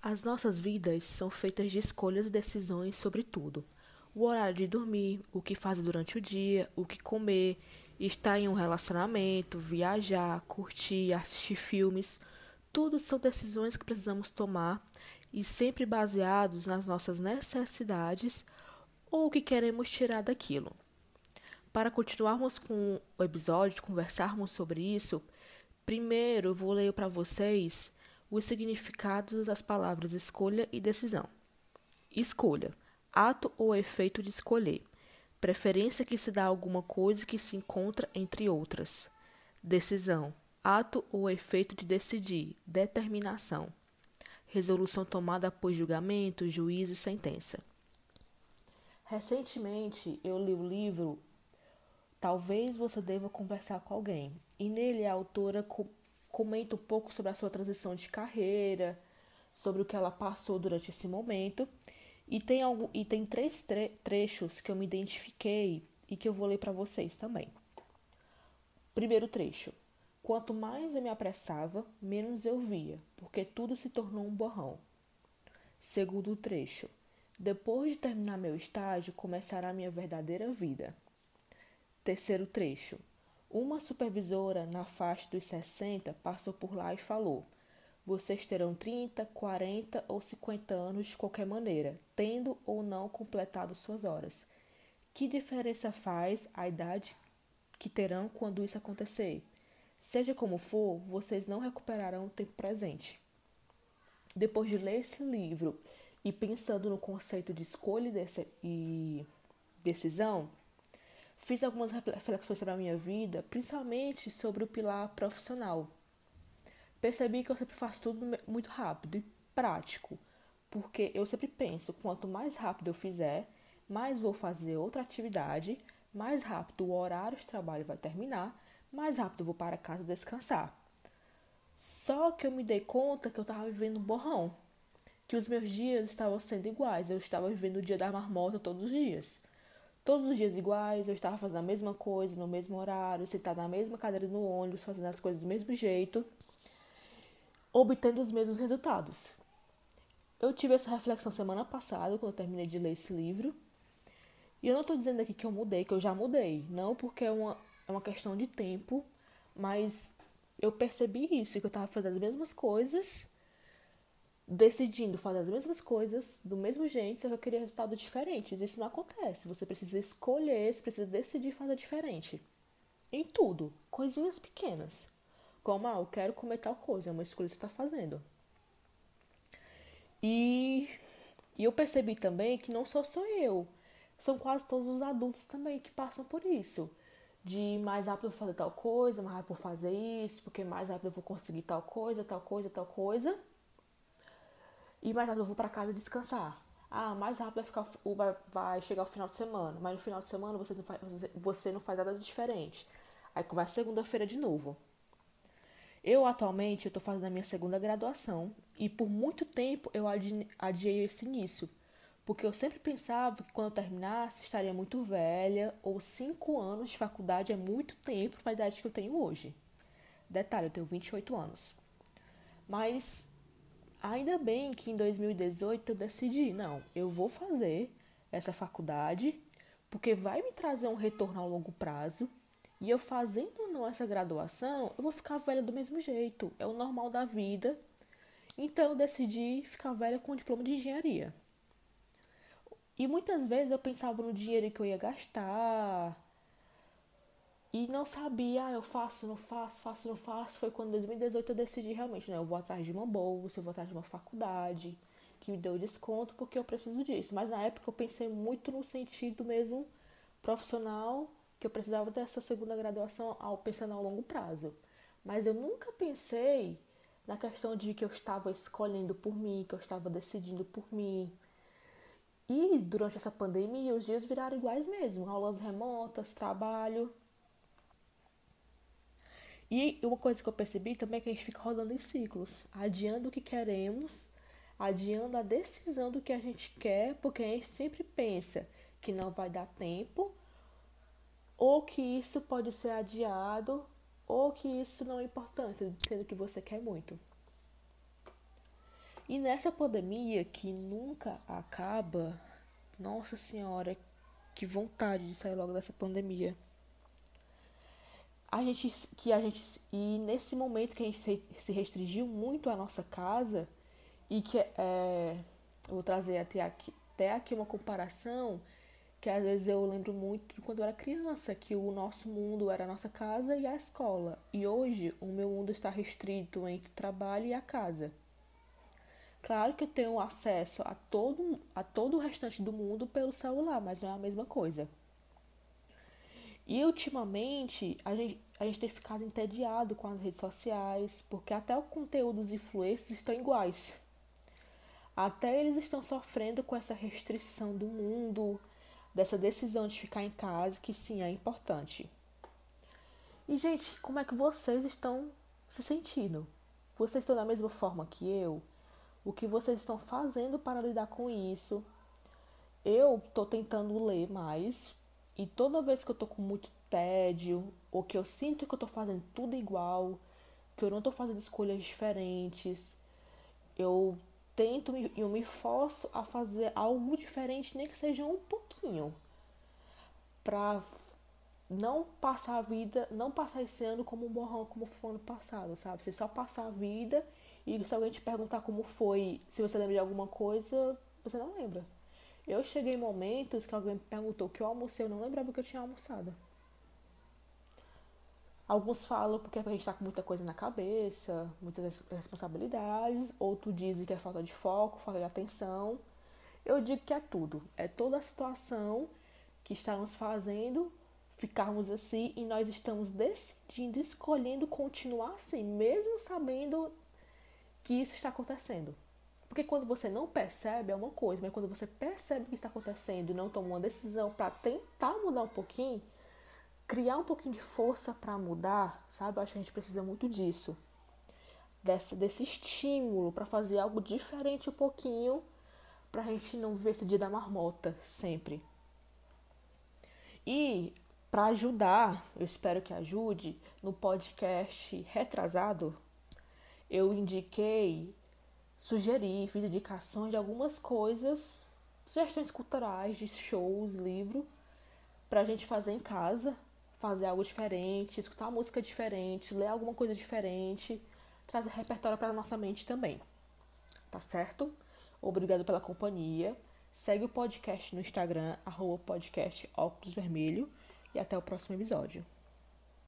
As nossas vidas são feitas de escolhas e decisões sobre tudo. O horário de dormir, o que fazer durante o dia, o que comer, estar em um relacionamento, viajar, curtir, assistir filmes. Tudo são decisões que precisamos tomar e sempre baseados nas nossas necessidades ou o que queremos tirar daquilo. Para continuarmos com o episódio, conversarmos sobre isso, primeiro vou ler para vocês os significados das palavras escolha e decisão. Escolha: ato ou efeito de escolher. Preferência que se dá a alguma coisa que se encontra entre outras. Decisão: ato ou efeito de decidir, determinação. Resolução tomada após julgamento, juízo e sentença. Recentemente eu li o livro Talvez você deva conversar com alguém, e nele a autora comenta um pouco sobre a sua transição de carreira, sobre o que ela passou durante esse momento. E tem, algo, e tem três tre trechos que eu me identifiquei e que eu vou ler para vocês também. Primeiro trecho. Quanto mais eu me apressava, menos eu via, porque tudo se tornou um borrão. Segundo trecho. Depois de terminar meu estágio, começará minha verdadeira vida. Terceiro trecho. Uma supervisora na faixa dos 60 passou por lá e falou: Vocês terão 30, 40 ou 50 anos de qualquer maneira, tendo ou não completado suas horas. Que diferença faz a idade que terão quando isso acontecer? Seja como for, vocês não recuperarão o tempo presente. Depois de ler esse livro e pensando no conceito de escolha e decisão, Fiz algumas reflexões sobre a minha vida, principalmente sobre o pilar profissional. Percebi que eu sempre faço tudo muito rápido e prático, porque eu sempre penso: quanto mais rápido eu fizer, mais vou fazer outra atividade, mais rápido o horário de trabalho vai terminar, mais rápido eu vou para casa descansar. Só que eu me dei conta que eu estava vivendo um borrão, que os meus dias estavam sendo iguais, eu estava vivendo o dia da marmota todos os dias todos os dias iguais, eu estava fazendo a mesma coisa, no mesmo horário, sentada na mesma cadeira no ônibus, fazendo as coisas do mesmo jeito, obtendo os mesmos resultados. Eu tive essa reflexão semana passada, quando eu terminei de ler esse livro. E eu não estou dizendo aqui que eu mudei, que eu já mudei. Não porque é uma, é uma questão de tempo, mas eu percebi isso, que eu estava fazendo as mesmas coisas decidindo fazer as mesmas coisas do mesmo jeito, só que eu queria resultados diferentes. Isso não acontece. Você precisa escolher, você precisa decidir fazer diferente. Em tudo. Coisinhas pequenas. Como, ah, eu quero comer tal coisa, é uma escolha que você está fazendo. E, e eu percebi também que não só sou eu, são quase todos os adultos também que passam por isso. De mais rápido eu vou fazer tal coisa, mais rápido eu vou fazer isso, porque mais rápido eu vou conseguir tal coisa, tal coisa, tal coisa. E mais rápido eu vou para casa descansar. Ah, mais rápido vai, ficar, vai, vai chegar o final de semana. Mas no final de semana você não faz, você não faz nada diferente. Aí começa segunda-feira de novo. Eu atualmente estou fazendo a minha segunda graduação e por muito tempo eu adiei esse início, porque eu sempre pensava que quando eu terminasse estaria muito velha ou cinco anos de faculdade é muito tempo para a idade que eu tenho hoje. Detalhe, eu tenho 28 anos. Mas Ainda bem que em 2018 eu decidi, não, eu vou fazer essa faculdade porque vai me trazer um retorno a longo prazo. E eu fazendo ou não essa graduação, eu vou ficar velha do mesmo jeito. É o normal da vida. Então eu decidi ficar velha com o diploma de engenharia. E muitas vezes eu pensava no dinheiro que eu ia gastar, e não sabia, ah, eu faço, não faço, faço, não faço. Foi quando em 2018 eu decidi realmente, né? Eu vou atrás de uma bolsa, eu vou atrás de uma faculdade que me deu desconto porque eu preciso disso. Mas na época eu pensei muito no sentido mesmo profissional, que eu precisava dessa segunda graduação ao pensando a longo prazo. Mas eu nunca pensei na questão de que eu estava escolhendo por mim, que eu estava decidindo por mim. E durante essa pandemia os dias viraram iguais mesmo, aulas remotas, trabalho. E uma coisa que eu percebi também é que a gente fica rodando em ciclos, adiando o que queremos, adiando a decisão do que a gente quer, porque a gente sempre pensa que não vai dar tempo, ou que isso pode ser adiado, ou que isso não é importante, sendo que você quer muito. E nessa pandemia que nunca acaba, nossa senhora, que vontade de sair logo dessa pandemia. A gente que a gente e nesse momento que a gente se, restringiu muito a nossa casa e que é, vou trazer até aqui, até aqui uma comparação que às vezes eu lembro muito de quando eu era criança, que o nosso mundo era a nossa casa e a escola. E hoje o meu mundo está restrito entre o trabalho e a casa. Claro que eu tenho acesso a todo, a todo o restante do mundo pelo celular, mas não é a mesma coisa. E ultimamente a gente, a gente tem ficado entediado com as redes sociais, porque até o conteúdo dos influencers estão iguais. Até eles estão sofrendo com essa restrição do mundo, dessa decisão de ficar em casa, que sim é importante. E, gente, como é que vocês estão se sentindo? Vocês estão da mesma forma que eu? O que vocês estão fazendo para lidar com isso? Eu tô tentando ler mais e toda vez que eu tô com muito tédio ou que eu sinto que eu tô fazendo tudo igual, que eu não tô fazendo escolhas diferentes, eu tento e eu me forço a fazer algo diferente, nem que seja um pouquinho, para não passar a vida, não passar esse ano como um borrão como foi ano passado, sabe? Você só passar a vida e se alguém te perguntar como foi, se você lembra de alguma coisa, você não lembra. Eu cheguei em momentos que alguém me perguntou que eu almocei, eu não lembrava que eu tinha almoçado. Alguns falam porque a gente está com muita coisa na cabeça, muitas responsabilidades. Outros dizem que é falta de foco, falta de atenção. Eu digo que é tudo. É toda a situação que está nos fazendo ficarmos assim e nós estamos decidindo, escolhendo continuar assim, mesmo sabendo que isso está acontecendo. Porque quando você não percebe é uma coisa, mas quando você percebe o que está acontecendo e não toma uma decisão para tentar mudar um pouquinho, criar um pouquinho de força para mudar, sabe? Eu acho que a gente precisa muito disso. Desse, desse estímulo para fazer algo diferente um pouquinho, para a gente não ver esse dia da marmota sempre. E para ajudar, eu espero que ajude, no podcast retrasado, eu indiquei, sugeri, fiz indicações de algumas coisas, sugestões culturais, de shows, livro, pra gente fazer em casa, fazer algo diferente, escutar música diferente, ler alguma coisa diferente, trazer repertório para nossa mente também. Tá certo? Obrigado pela companhia. Segue o podcast no Instagram, arroba podcast Óculos Vermelho, e até o próximo episódio.